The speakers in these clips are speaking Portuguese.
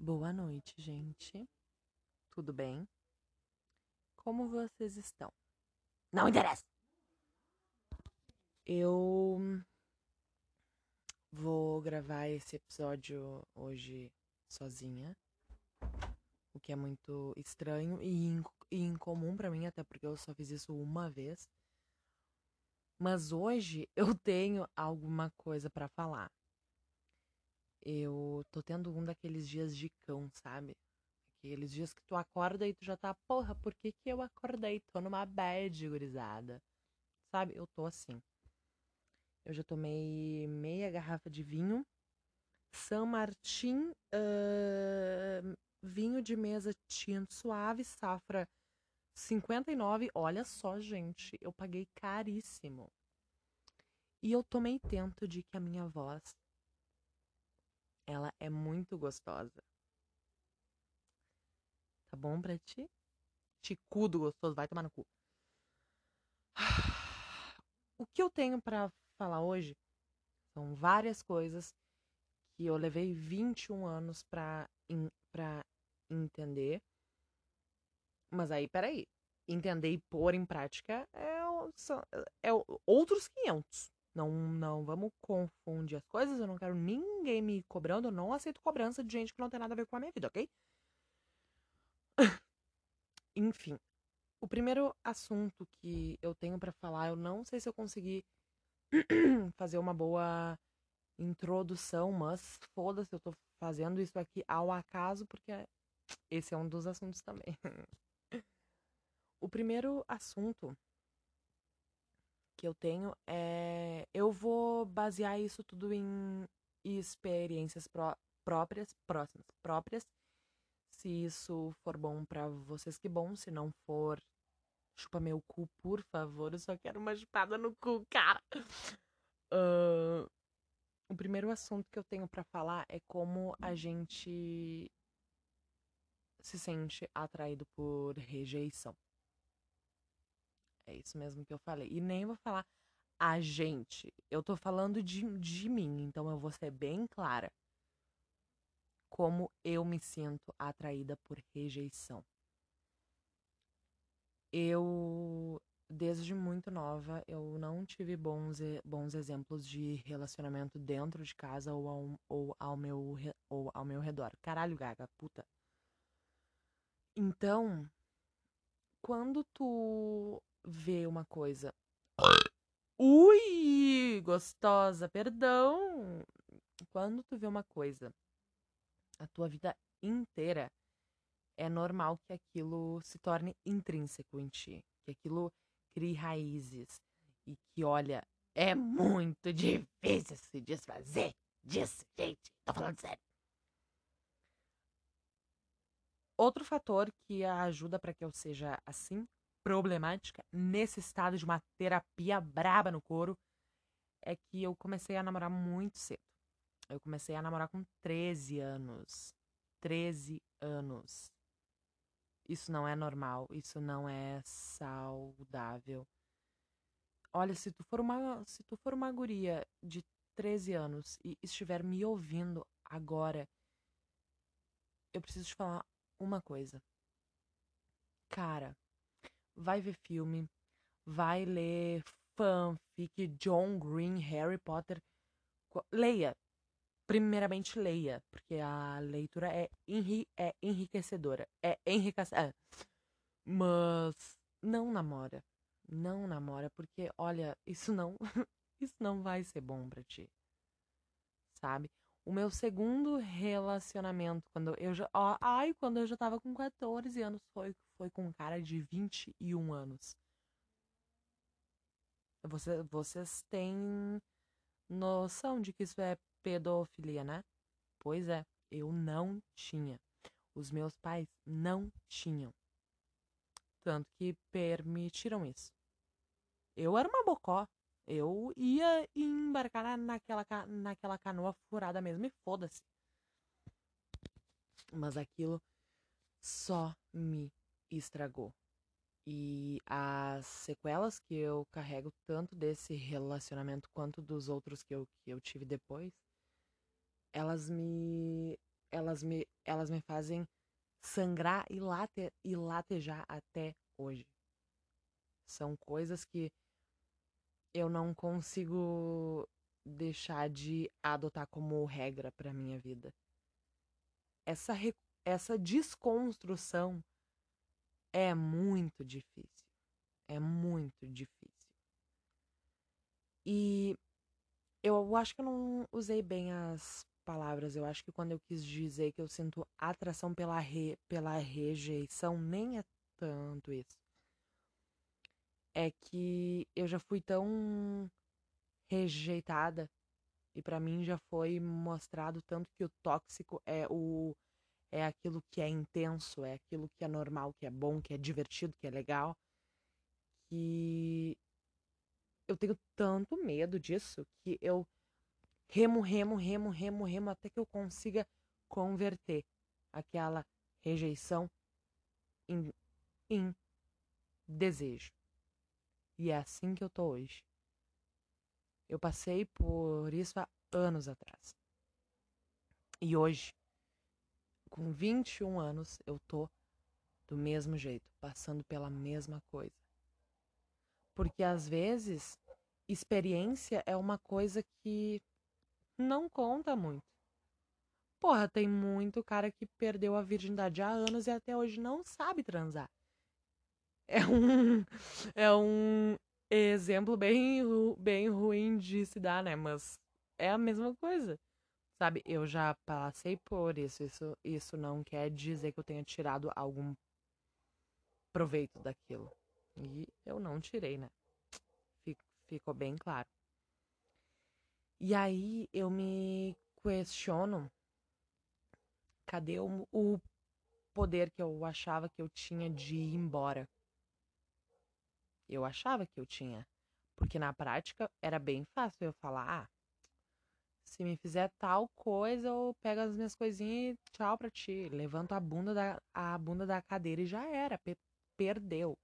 Boa noite, gente. Tudo bem? Como vocês estão? Não interessa! Eu vou gravar esse episódio hoje sozinha, o que é muito estranho e, in e incomum para mim, até porque eu só fiz isso uma vez. Mas hoje eu tenho alguma coisa para falar. Eu tô tendo um daqueles dias de cão, sabe? Aqueles dias que tu acorda e tu já tá, porra, por que que eu acordei? Tô numa bad, gurizada. Sabe? Eu tô assim. Eu já tomei meia garrafa de vinho. São Martin, uh, vinho de mesa tinto suave, safra 59. Olha só, gente, eu paguei caríssimo. E eu tomei tento de que a minha voz ela é muito gostosa. Tá bom pra ti? Ticudo gostoso, vai tomar no cu. O que eu tenho para falar hoje são várias coisas que eu levei 21 anos pra, in, pra entender. Mas aí, peraí. Entender e pôr em prática é, são, é outros 500. Não, não vamos confundir as coisas. Eu não quero ninguém me cobrando. Eu não aceito cobrança de gente que não tem nada a ver com a minha vida, ok? Enfim, o primeiro assunto que eu tenho para falar, eu não sei se eu consegui fazer uma boa introdução, mas foda-se, eu tô fazendo isso aqui ao acaso porque esse é um dos assuntos também. o primeiro assunto que eu tenho é. Eu vou basear isso tudo em experiências pró próprias, próximas, próprias. Se isso for bom para vocês, que bom. Se não for, chupa meu cu, por favor. Eu só quero uma chupada no cu, cara. Uh, o primeiro assunto que eu tenho para falar é como a gente se sente atraído por rejeição. É isso mesmo que eu falei. E nem vou falar a gente. Eu tô falando de, de mim, então eu vou ser bem clara. Como eu me sinto atraída por rejeição. Eu, desde muito nova, eu não tive bons, bons exemplos de relacionamento dentro de casa ou ao, ou ao, meu, ou ao meu redor. Caralho, gaga, puta. Então, quando tu vê uma coisa. Ui, gostosa, perdão. Quando tu vê uma coisa a tua vida inteira, é normal que aquilo se torne intrínseco em ti, que aquilo crie raízes e que, olha, é muito difícil se desfazer disso, gente. Tô falando sério. Outro fator que ajuda para que eu seja assim problemática nesse estado de uma terapia braba no couro é que eu comecei a namorar muito cedo. Eu comecei a namorar com 13 anos. 13 anos. Isso não é normal, isso não é saudável. Olha, se tu for uma, se tu for uma guria de 13 anos e estiver me ouvindo agora, eu preciso te falar uma coisa. Cara, vai ver filme, vai ler fanfic, John Green, Harry Potter. Leia. Primeiramente, leia, porque a leitura é, enri é enriquecedora. É enriquecedora. É. Mas não namora. Não namora, porque, olha, isso não. isso não vai ser bom para ti. Sabe? O meu segundo relacionamento, quando eu já. Ó, ai, quando eu já tava com 14 anos, foi, foi com um cara de 21 anos. Você, vocês têm noção de que isso é pedofilia, né? Pois é, eu não tinha. Os meus pais não tinham. Tanto que permitiram isso. Eu era uma bocó. Eu ia embarcar naquela, naquela canoa furada mesmo e foda-se. Mas aquilo só me estragou. E as sequelas que eu carrego, tanto desse relacionamento quanto dos outros que eu, que eu tive depois, elas me. Elas me, elas me fazem sangrar e, late, e latejar até hoje. São coisas que eu não consigo deixar de adotar como regra para minha vida. Essa, essa desconstrução é muito difícil. É muito difícil. E eu acho que eu não usei bem as palavras. Eu acho que quando eu quis dizer que eu sinto atração pela, re, pela rejeição, nem é tanto isso. É que eu já fui tão rejeitada e para mim já foi mostrado tanto que o tóxico é o é aquilo que é intenso, é aquilo que é normal, que é bom, que é divertido, que é legal, que eu tenho tanto medo disso que eu remo, remo, remo, remo, remo até que eu consiga converter aquela rejeição em, em desejo. E é assim que eu tô hoje. Eu passei por isso há anos atrás. E hoje, com 21 anos, eu tô do mesmo jeito, passando pela mesma coisa. Porque às vezes, experiência é uma coisa que não conta muito. Porra, tem muito cara que perdeu a virgindade há anos e até hoje não sabe transar. É um é um exemplo bem bem ruim de se dar, né? Mas é a mesma coisa. Sabe, eu já passei por isso. Isso isso não quer dizer que eu tenha tirado algum proveito daquilo. E eu não tirei, né? Ficou bem claro. E aí eu me questiono: cadê o, o poder que eu achava que eu tinha de ir embora? Eu achava que eu tinha. Porque na prática era bem fácil eu falar: ah, se me fizer tal coisa, eu pego as minhas coisinhas e tchau pra ti. Levanto a bunda da, a bunda da cadeira e já era. Pe perdeu.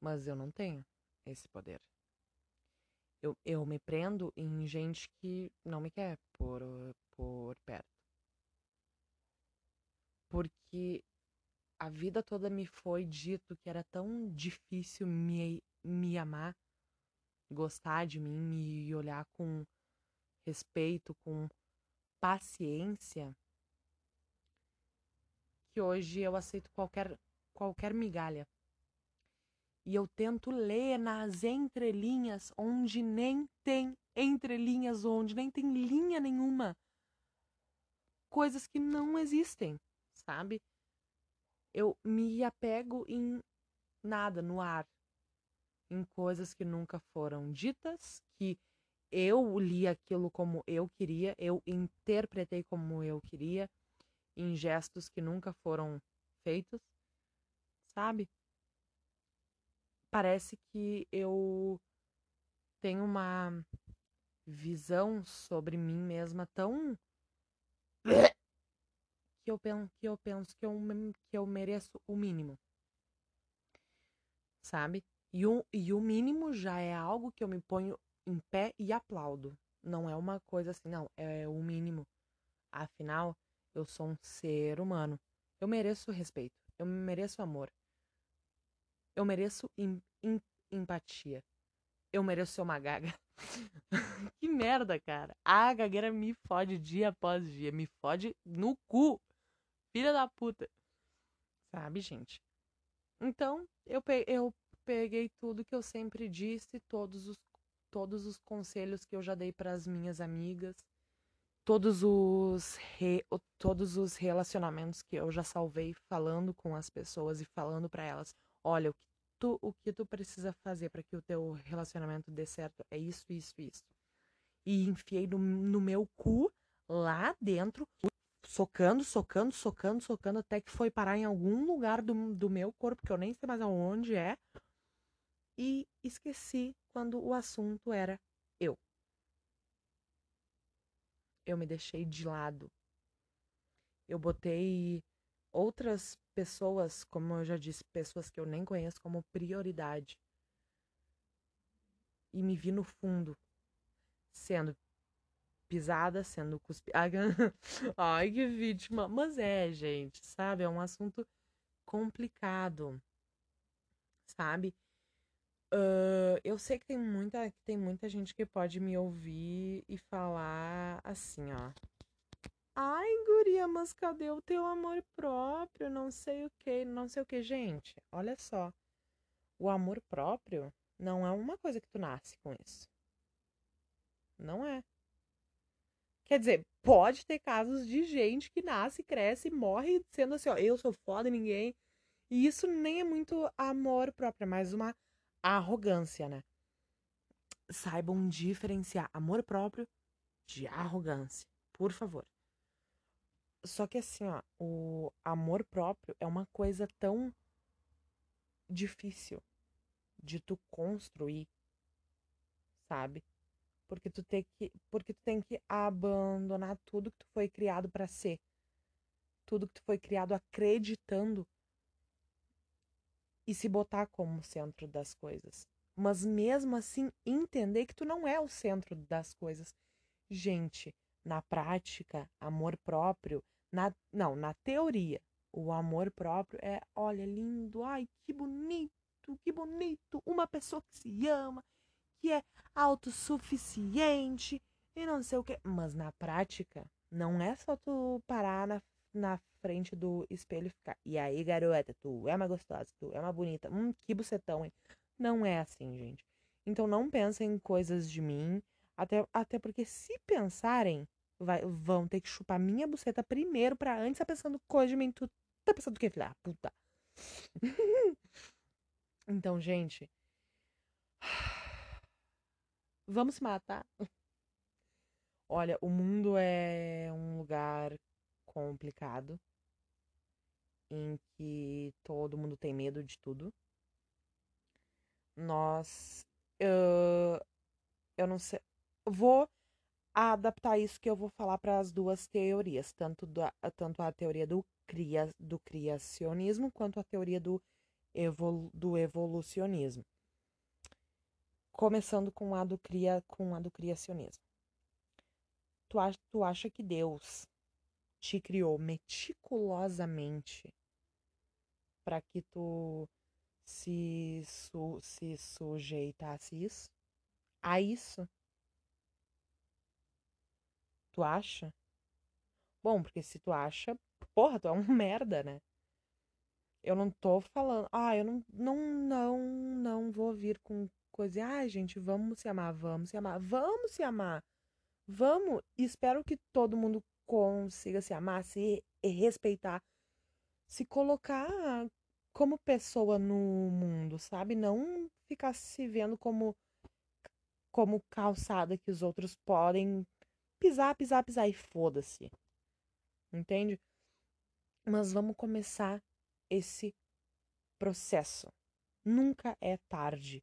Mas eu não tenho esse poder eu, eu me prendo em gente que não me quer por, perto. Porque a vida toda me foi dito que era tão difícil me, me amar, gostar de mim, me olhar com respeito, com paciência, que hoje eu aceito qualquer, qualquer migalha e eu tento ler nas entrelinhas, onde nem tem entrelinhas, onde nem tem linha nenhuma. Coisas que não existem, sabe? Eu me apego em nada, no ar. Em coisas que nunca foram ditas, que eu li aquilo como eu queria, eu interpretei como eu queria, em gestos que nunca foram feitos, sabe? parece que eu tenho uma visão sobre mim mesma tão que eu penso que eu penso que eu, que eu mereço o mínimo. Sabe? E o, e o mínimo já é algo que eu me ponho em pé e aplaudo. Não é uma coisa assim, não, é o mínimo. Afinal, eu sou um ser humano. Eu mereço respeito, eu mereço amor. Eu mereço em, em, empatia. Eu mereço ser uma gaga. que merda, cara. A gagueira me fode dia após dia. Me fode no cu. Filha da puta. Sabe, gente? Então, eu, pe eu peguei tudo que eu sempre disse, todos os, todos os conselhos que eu já dei para as minhas amigas, todos os, re, todos os relacionamentos que eu já salvei falando com as pessoas e falando para elas olha, o que tu, o que tu precisa fazer para que o teu relacionamento dê certo é isso, isso, isso. E enfiei no, no meu cu lá dentro, socando, socando, socando, socando, até que foi parar em algum lugar do, do meu corpo, que eu nem sei mais aonde é. E esqueci quando o assunto era eu. Eu me deixei de lado. Eu botei outras pessoas, como eu já disse, pessoas que eu nem conheço como prioridade. E me vi no fundo, sendo pisada, sendo cuspida. Ai, que vítima. Mas é, gente, sabe? É um assunto complicado, sabe? Uh, eu sei que tem muita, que tem muita gente que pode me ouvir e falar assim, ó. Ai, guria, mas cadê o teu amor próprio? Não sei o que, não sei o que. Gente, olha só. O amor próprio não é uma coisa que tu nasce com isso. Não é. Quer dizer, pode ter casos de gente que nasce, cresce, morre sendo assim, ó, eu sou foda ninguém. E isso nem é muito amor próprio, é mais uma arrogância, né? Saibam diferenciar amor próprio de arrogância, por favor. Só que assim, ó, o amor próprio é uma coisa tão difícil de tu construir, sabe? Porque tu tem que, porque tu tem que abandonar tudo que tu foi criado para ser. Tudo que tu foi criado acreditando e se botar como centro das coisas. Mas mesmo assim entender que tu não é o centro das coisas. Gente, na prática, amor próprio, na não, na teoria, o amor próprio é, olha, lindo, ai, que bonito, que bonito, uma pessoa que se ama, que é autossuficiente e não sei o que. Mas na prática, não é só tu parar na, na frente do espelho e ficar. E aí, garota, tu é uma gostosa, tu é uma bonita. Hum, que bucetão, hein? Não é assim, gente. Então não pensem em coisas de mim. Até, até porque se pensarem, vai, vão ter que chupar minha buceta primeiro pra antes tá pensando coisa de mim. Tu tá pensando o que, filha? Puta. então, gente. Vamos se matar? Olha, o mundo é um lugar complicado em que todo mundo tem medo de tudo. Nós. Uh, eu não sei. Vou adaptar isso que eu vou falar para as duas teorias, tanto, do, tanto a teoria do, cria, do criacionismo quanto a teoria do, evol, do evolucionismo começando com a do, cria, com a do criacionismo. Tu, acha, tu acha que Deus te criou meticulosamente para que tu se, su, se sujeitasse isso, a isso? Tu acha? Bom, porque se tu acha, porra, tu é um merda, né? Eu não tô falando, ah, eu não, não, não, não vou vir com coisa. Ah, gente, vamos se amar, vamos se amar, vamos se amar. Vamos. Espero que todo mundo consiga se amar, se respeitar, se colocar como pessoa no mundo, sabe? Não ficar se vendo como como calçada que os outros podem pisar, pisar, pisar e foda-se. Entende? Mas vamos começar esse processo. Nunca é tarde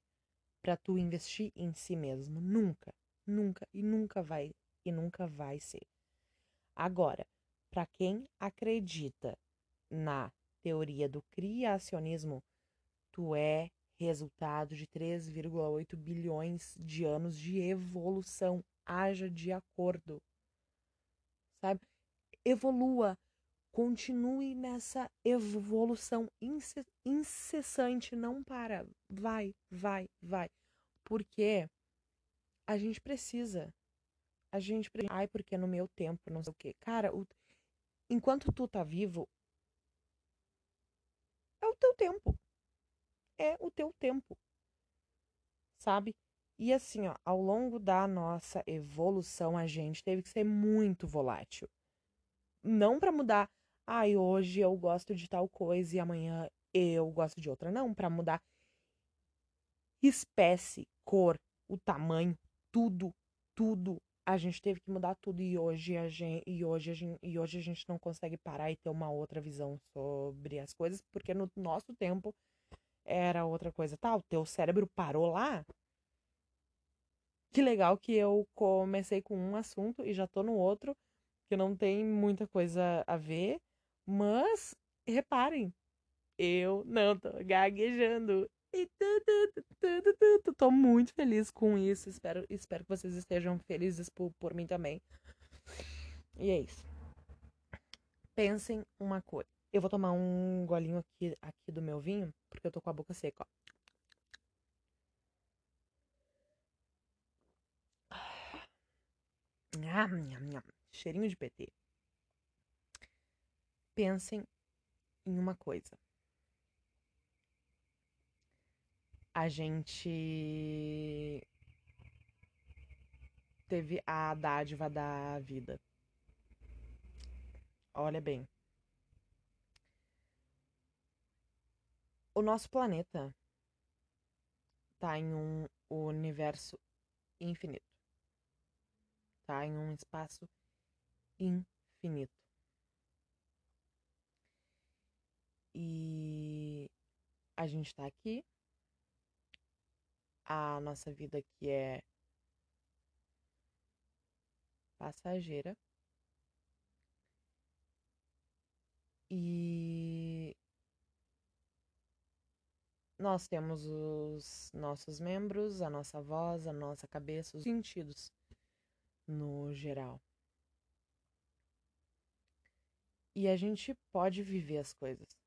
para tu investir em si mesmo. Nunca, nunca e nunca vai e nunca vai ser. Agora, para quem acredita na teoria do criacionismo, tu é resultado de 3,8 bilhões de anos de evolução. Haja de acordo. Sabe? Evolua, continue nessa evolução incessante, não para. Vai, vai, vai. Porque a gente precisa. A gente precisa. Ai, porque no meu tempo, não sei o quê. Cara, o... enquanto tu tá vivo, é o teu tempo. É o teu tempo. Sabe? E assim, ó, ao longo da nossa evolução, a gente teve que ser muito volátil. Não para mudar ai, hoje eu gosto de tal coisa e amanhã eu gosto de outra. Não, para mudar espécie, cor, o tamanho, tudo, tudo. A gente teve que mudar tudo e hoje a gente, e hoje a gente, e hoje a gente não consegue parar e ter uma outra visão sobre as coisas, porque no nosso tempo era outra coisa. Tá, o teu cérebro parou lá. Que legal que eu comecei com um assunto e já tô no outro, que não tem muita coisa a ver. Mas, reparem, eu não tô gaguejando. E. Tô muito feliz com isso. Espero, espero que vocês estejam felizes por, por mim também. E é isso. Pensem uma coisa. Eu vou tomar um golinho aqui, aqui do meu vinho, porque eu tô com a boca seca, ó. Ah, cheirinho de PT. Pensem em uma coisa. A gente teve a dádiva da vida. Olha bem. O nosso planeta está em um universo infinito. Está em um espaço infinito. E a gente está aqui. A nossa vida aqui é passageira. E nós temos os nossos membros, a nossa voz, a nossa cabeça, os sentidos no geral. E a gente pode viver as coisas.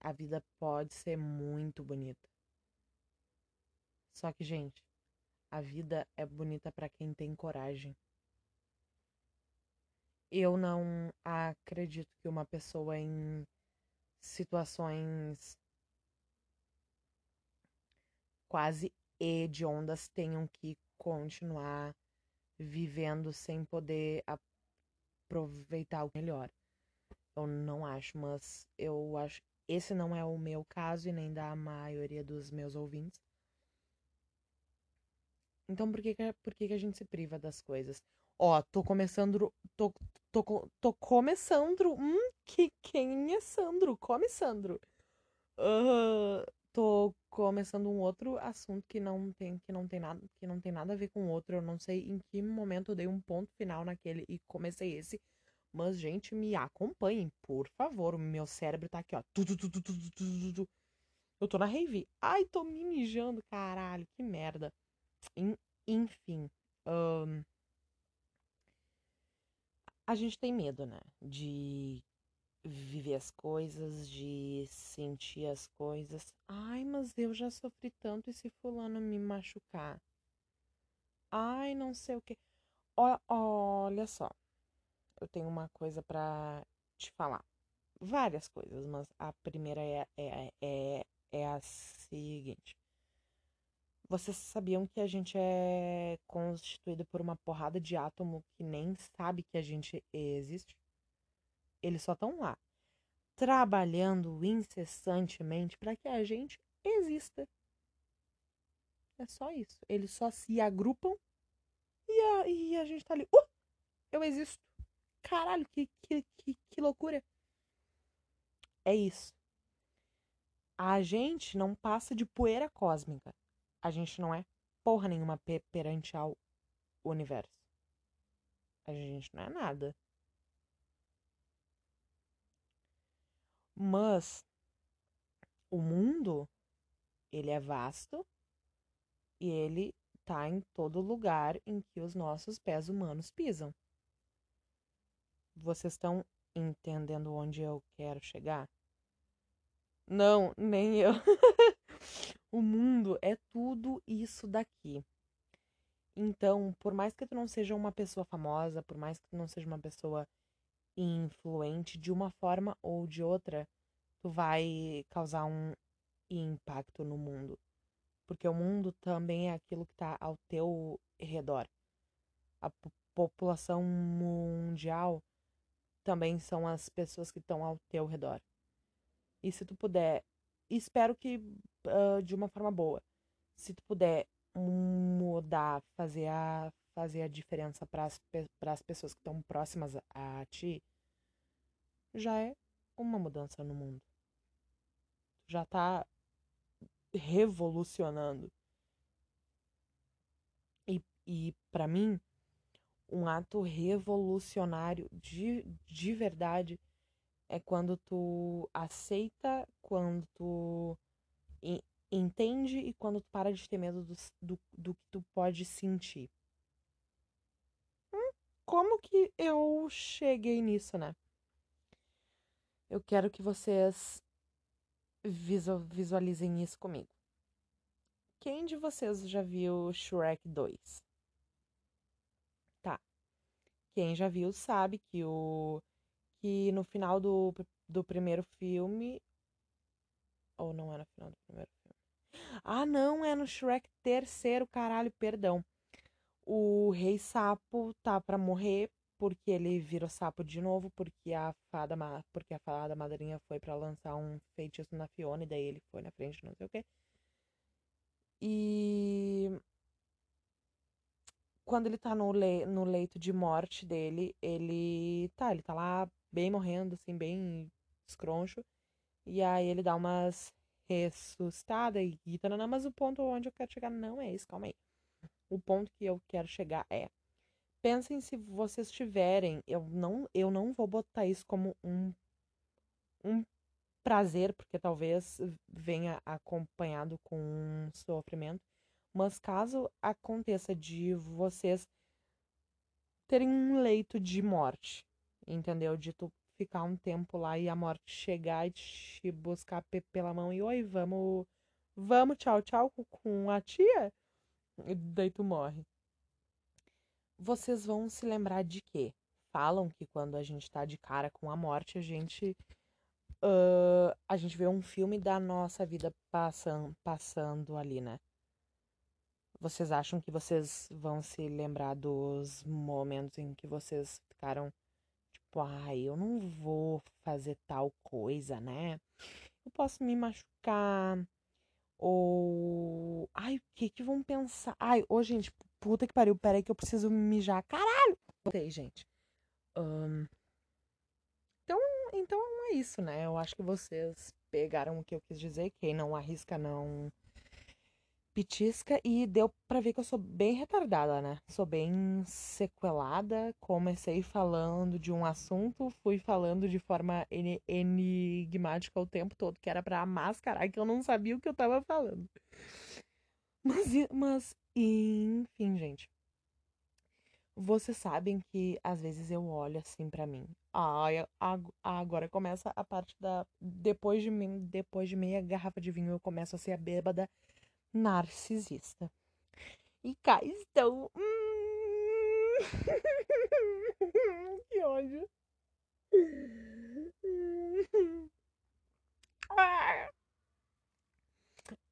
A vida pode ser muito bonita. Só que, gente, a vida é bonita para quem tem coragem. Eu não acredito que uma pessoa em situações quase hediondas tenham que continuar vivendo sem poder aproveitar o melhor. Eu não acho, mas eu acho esse não é o meu caso e nem da maioria dos meus ouvintes. Então por que, que, por que, que a gente se priva das coisas? Ó, tô começando. Tô, tô, tô começando. Hum, que, quem é Sandro? Come Sandro. Uh, tô começando um outro assunto que não tem que não tem nada que não tem nada a ver com o outro. Eu não sei em que momento eu dei um ponto final naquele e comecei esse. Mas, gente, me acompanhem, por favor. O meu cérebro tá aqui, ó. Eu tô na rave. Ai, tô me mijando, caralho. Que merda. Enfim. Um, a gente tem medo, né? De viver as coisas, de sentir as coisas. Ai, mas eu já sofri tanto e se fulano me machucar? Ai, não sei o que. Olha só, eu tenho uma coisa para te falar. Várias coisas, mas a primeira é, é, é, é a seguinte. Vocês sabiam que a gente é constituído por uma porrada de átomo que nem sabe que a gente existe? Eles só estão lá, trabalhando incessantemente para que a gente exista. É só isso. Eles só se agrupam e a, e a gente tá ali. Uh! Eu existo. Caralho, que, que, que, que loucura. É isso. A gente não passa de poeira cósmica a gente não é porra nenhuma perante ao universo. A gente não é nada. Mas o mundo, ele é vasto e ele tá em todo lugar em que os nossos pés humanos pisam. Vocês estão entendendo onde eu quero chegar? Não, nem eu. O mundo é tudo isso daqui. Então, por mais que tu não seja uma pessoa famosa, por mais que tu não seja uma pessoa influente, de uma forma ou de outra, tu vai causar um impacto no mundo. Porque o mundo também é aquilo que está ao teu redor. A população mundial também são as pessoas que estão ao teu redor. E se tu puder espero que uh, de uma forma boa. Se tu puder mudar, fazer a, fazer a diferença para as pessoas que estão próximas a, a ti, já é uma mudança no mundo. Já tá revolucionando. E, e para mim, um ato revolucionário de, de verdade É quando tu aceita, quando tu entende e quando tu para de ter medo do, do, do que tu pode sentir. Hum, como que eu cheguei nisso, né? Eu quero que vocês visualizem isso comigo. Quem de vocês já viu Shrek 2? Quem já viu sabe que o que no final do, do primeiro filme ou não é no final do primeiro filme? Ah, não, é no Shrek terceiro, caralho, perdão. O rei sapo tá para morrer porque ele virou sapo de novo, porque a fada, porque a fada madrinha foi para lançar um feitiço na Fiona e daí ele foi na frente, não sei o quê. E quando ele tá no, le no leito de morte dele, ele tá, ele tá lá bem morrendo, assim, bem escroncho. E aí ele dá umas ressuscitadas e tanana, mas o ponto onde eu quero chegar não é esse, calma aí. O ponto que eu quero chegar é pensem se vocês tiverem, eu não, eu não vou botar isso como um, um prazer, porque talvez venha acompanhado com um sofrimento, mas caso aconteça de vocês terem um leito de morte, entendeu? De tu ficar um tempo lá e a morte chegar e te buscar pela mão e oi, vamos, vamos, tchau, tchau com a tia, e daí tu morre vocês vão se lembrar de quê? Falam que quando a gente tá de cara com a morte, a gente. Uh, a gente vê um filme da nossa vida passando ali, né? Vocês acham que vocês vão se lembrar dos momentos em que vocês ficaram tipo, ai, eu não vou fazer tal coisa, né? Eu posso me machucar. Ou. Ai, o que que vão pensar? Ai, ô, gente, Puta que pariu, peraí que eu preciso mijar. Caralho! Botei, gente. Um... Então, então é isso, né? Eu acho que vocês pegaram o que eu quis dizer. Quem não arrisca, não pitisca. E deu pra ver que eu sou bem retardada, né? Sou bem sequelada. Comecei falando de um assunto, fui falando de forma enigmática o tempo todo, que era pra mascarar que eu não sabia o que eu tava falando. Mas, mas enfim, gente. Vocês sabem que às vezes eu olho assim para mim. Ai, agora começa a parte da depois de depois de meia garrafa de vinho eu começo a ser a bêbada narcisista. E cá estão. Hum... que ódio.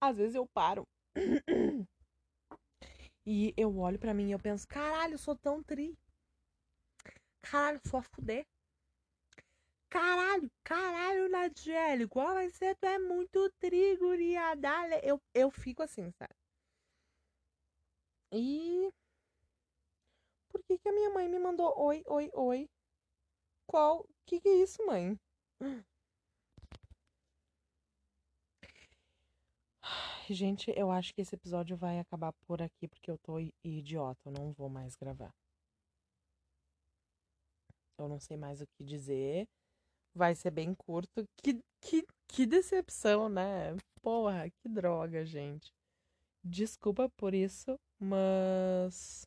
Às vezes eu paro e eu olho para mim e eu penso, caralho, eu sou tão tri. Caralho, sou a fuder. Caralho, caralho, Nadiele, qual vai ser? Tu é muito tri, guriada. Eu, eu fico assim, sabe? E... Por que que a minha mãe me mandou oi, oi, oi? Qual? Que que é isso, mãe? Gente, eu acho que esse episódio vai acabar por aqui porque eu tô idiota, eu não vou mais gravar. Eu não sei mais o que dizer. Vai ser bem curto. Que, que, que decepção, né? Porra, que droga, gente. Desculpa por isso, mas.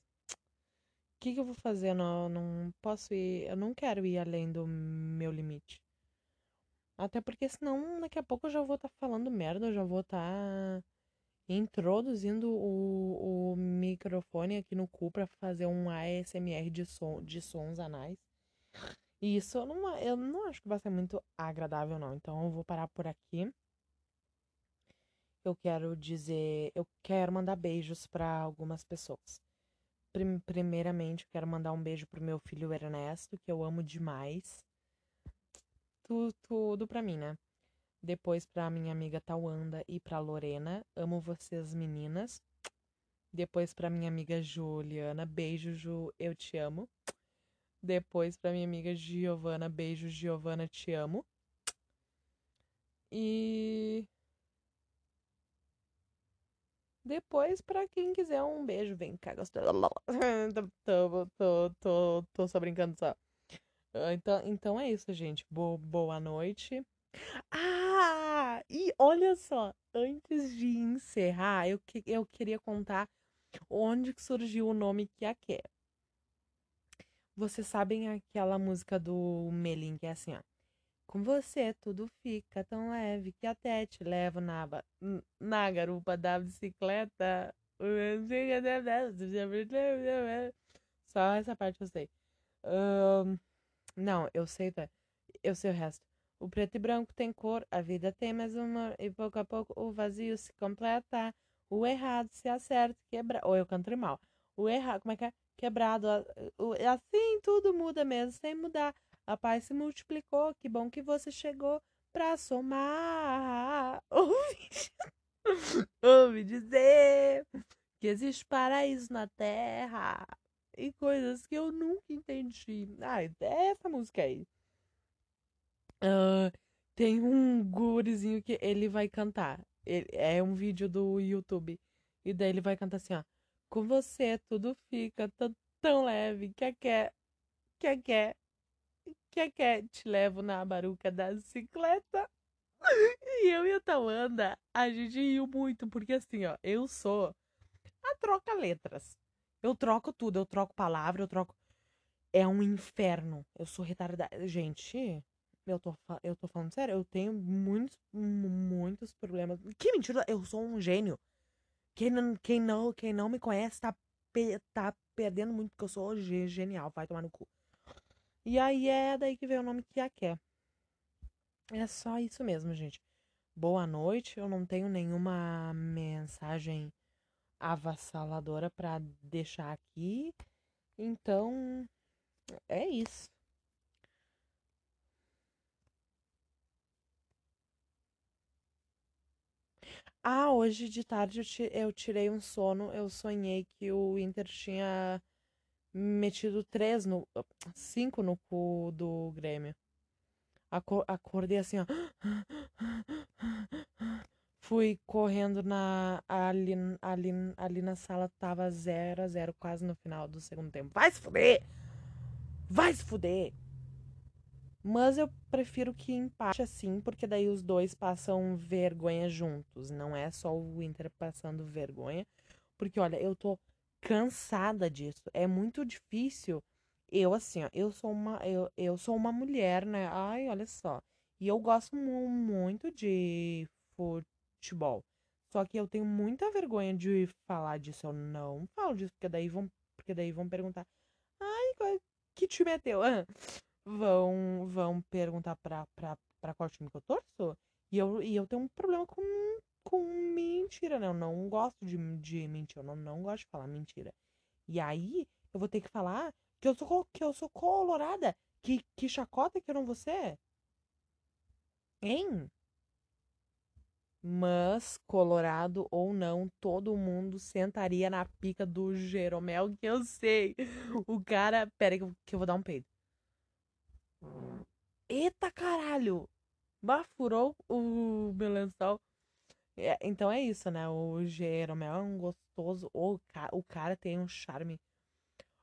O que, que eu vou fazer? Não, não posso ir. Eu não quero ir além do meu limite. Até porque senão daqui a pouco eu já vou estar tá falando merda, eu já vou estar tá introduzindo o, o microfone aqui no cu para fazer um ASMR de, som, de sons anais. E isso eu não, eu não acho que vai ser muito agradável, não. Então eu vou parar por aqui. Eu quero dizer, eu quero mandar beijos para algumas pessoas. Primeiramente, eu quero mandar um beijo pro meu filho Ernesto, que eu amo demais tudo, tudo pra mim, né? Depois pra minha amiga Tawanda e pra Lorena. Amo vocês, meninas. Depois pra minha amiga Juliana. Beijo, Ju, eu te amo. Depois pra minha amiga Giovana. Beijo, Giovana, te amo. E. Depois, pra quem quiser um beijo, vem cá, gostoso. tô, tô, tô, tô, só brincando só. Ah, Então, então é isso, gente. Bo- boa noite. Ah! E olha só, antes de encerrar, eu, que- eu queria contar onde que surgiu o nome Kiaké. Vocês sabem aquela música do Melim, que é assim, ó. Com você tudo fica tão leve que até te levo na, na garupa da bicicleta. Só essa parte eu sei. Ahn, não, eu sei, tá? Eu sei o resto. O preto e branco tem cor, a vida tem mais uma, e pouco a pouco o vazio se completa. O errado se acerta, quebra. Ou eu canto mal. O errado, como é que é? Quebrado. o- Assim tudo muda mesmo, sem mudar. A paz se multiplicou, que bom que você chegou pra somar. Ouvi, ouvi dizer que existe paraíso na terra e coisas que eu nunca entendi. Ah, é essa música aí. Ah, tem um gurizinho que ele vai cantar. Ele- é um vídeo do YouTube. E daí ele vai cantar assim, ó. Com você tudo fica tão, tão leve. Quer quer, quer quer, quer quer. Te levo na baruca da bicicleta. E eu e a Tawanda, a gente riu muito, porque assim, ó, eu sou a troca letras. Eu troco tudo, eu troco palavra, eu troco. É um inferno. Eu sou retardada. Gente, eu tô, eu tô falando sério, eu tenho muitos, mu- muitos problemas. Que mentira, eu sou um gênio. Quem não, quem não, quem não me conhece tá, tá perdendo muito, porque eu sou ge- genial, vai tomar no cu. E aí é daí que veio o nome Kiaké. É só isso mesmo, gente. Boa noite, eu não tenho nenhuma mensagem avassaladora pra deixar aqui. Então, é isso. Ah, hoje de tarde eu, ti- eu tirei um sono. Eu sonhei que o Inter tinha metido três no, cinco no cu do Grêmio. Aco- acordei assim, ó. Fui correndo na ali, ali, ali na sala, tava zero a zero quase no final do segundo tempo. Vai se fuder! Vai se fuder! Mas eu prefiro que empate assim, porque daí os dois passam vergonha juntos. Não é só o Inter passando vergonha. Porque, olha, eu tô cansada disso. É muito difícil. Eu, assim, ó, eu sou uma, eu, eu sou uma mulher, né? Ai, olha só. E eu gosto mu- muito de futebol. Só que eu tenho muita vergonha de falar disso. Eu não falo disso, porque daí vão, porque daí vão perguntar. Ai, qual- que time é teu? Ah, vão, vão perguntar pra, pra, pra qual time que eu torço. E eu, e eu tenho um problema com, com mentira, né? Eu não gosto de, de mentir. Eu não, não gosto de falar mentira. E aí, eu vou ter que falar que eu sou, que eu sou colorada. Que, que chacota que eu não vou ser. Hein? Mas, colorado ou não, todo mundo sentaria na pica do Jeromel, que eu sei. O cara. Pera aí que eu, vou dar um peido. Eita caralho! Bafurou o meu lençol. É, então é isso, né? O Jeromel é um gostoso. O, ca- o cara tem um charme.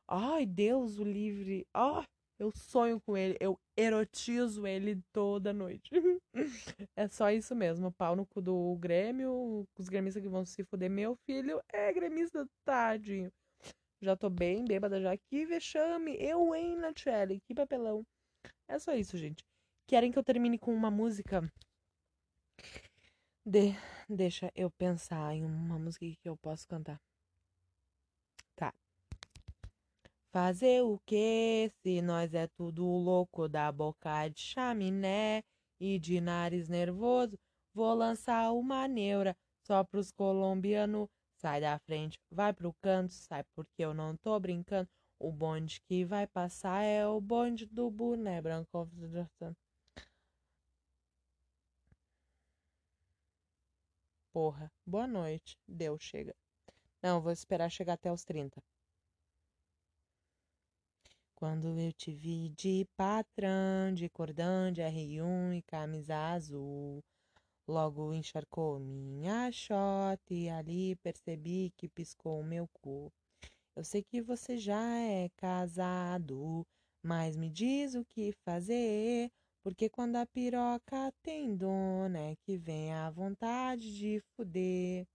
Ai, Deus o livre. Ah, eu sonho com ele. Eu erotizo ele toda noite. É só isso mesmo. Pau no cu do Grêmio. Os gremistas que vão se fuder. Meu filho é gremista, tadinho. Já tô bem bêbada já. Que vexame. Eu, hein, Nachelle? Que papelão. É só isso, gente. Querem que eu termine com uma música? De... Deixa eu pensar em uma música que eu posso cantar. Tá. Fazer o quê se nós é tudo louco da boca de chaminé e de nariz nervoso? Vou lançar uma neura só pros colombianos. Sai da frente, vai pro canto, sai porque eu não tô brincando. O bonde que vai passar é o bonde do boné branco. Porra, boa noite. Deu, chega. Não, vou esperar chegar até os 30. Quando eu te vi de patrão, de cordão de R1 e camisa azul, logo encharcou minha shot e ali percebi que piscou o meu cu. Eu sei que você já é casado, Mas me diz o que fazer, porque quando a piroca tem dona é que vem a vontade de fuder.